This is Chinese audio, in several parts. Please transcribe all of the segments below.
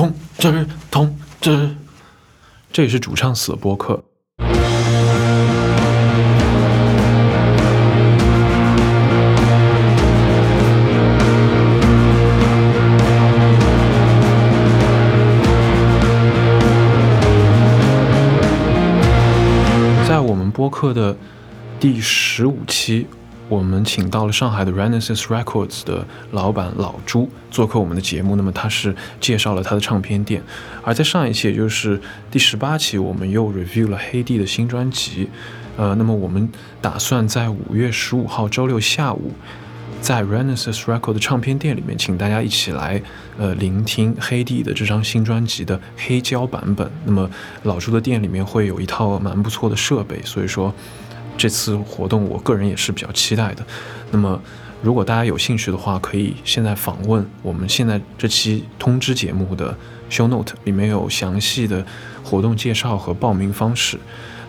通知通知，这也是主唱死的播客。在我们播客的第十五期，我们请到了上海的 Renaissance Records 的老板老朱做客我们的节目。那么他是介绍了他的唱片店。而在上一期，也就是第十八期，我们又 review 了黑帝的新专辑。呃，那么我们打算在五月十五号周六下午，在 Renaissance Records 的唱片店里面，请大家一起来呃聆听黑帝的这张新专辑的黑胶版本。那么老朱的店里面会有一套蛮不错的设备，所以说这次活动我个人也是比较期待的。那么如果大家有兴趣的话，可以现在访问我们现在这期通知节目的 show note，里面有详细的活动介绍和报名方式。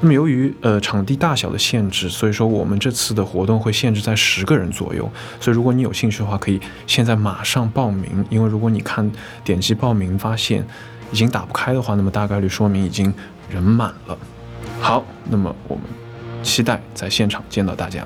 那么由于呃场地大小的限制，所以说我们这次的活动会限制在十个人左右。所以如果你有兴趣的话，可以现在马上报名，因为如果你看点击报名发现已经打不开的话，那么大概率说明已经人满了。好，那么我们期待在现场见到大家。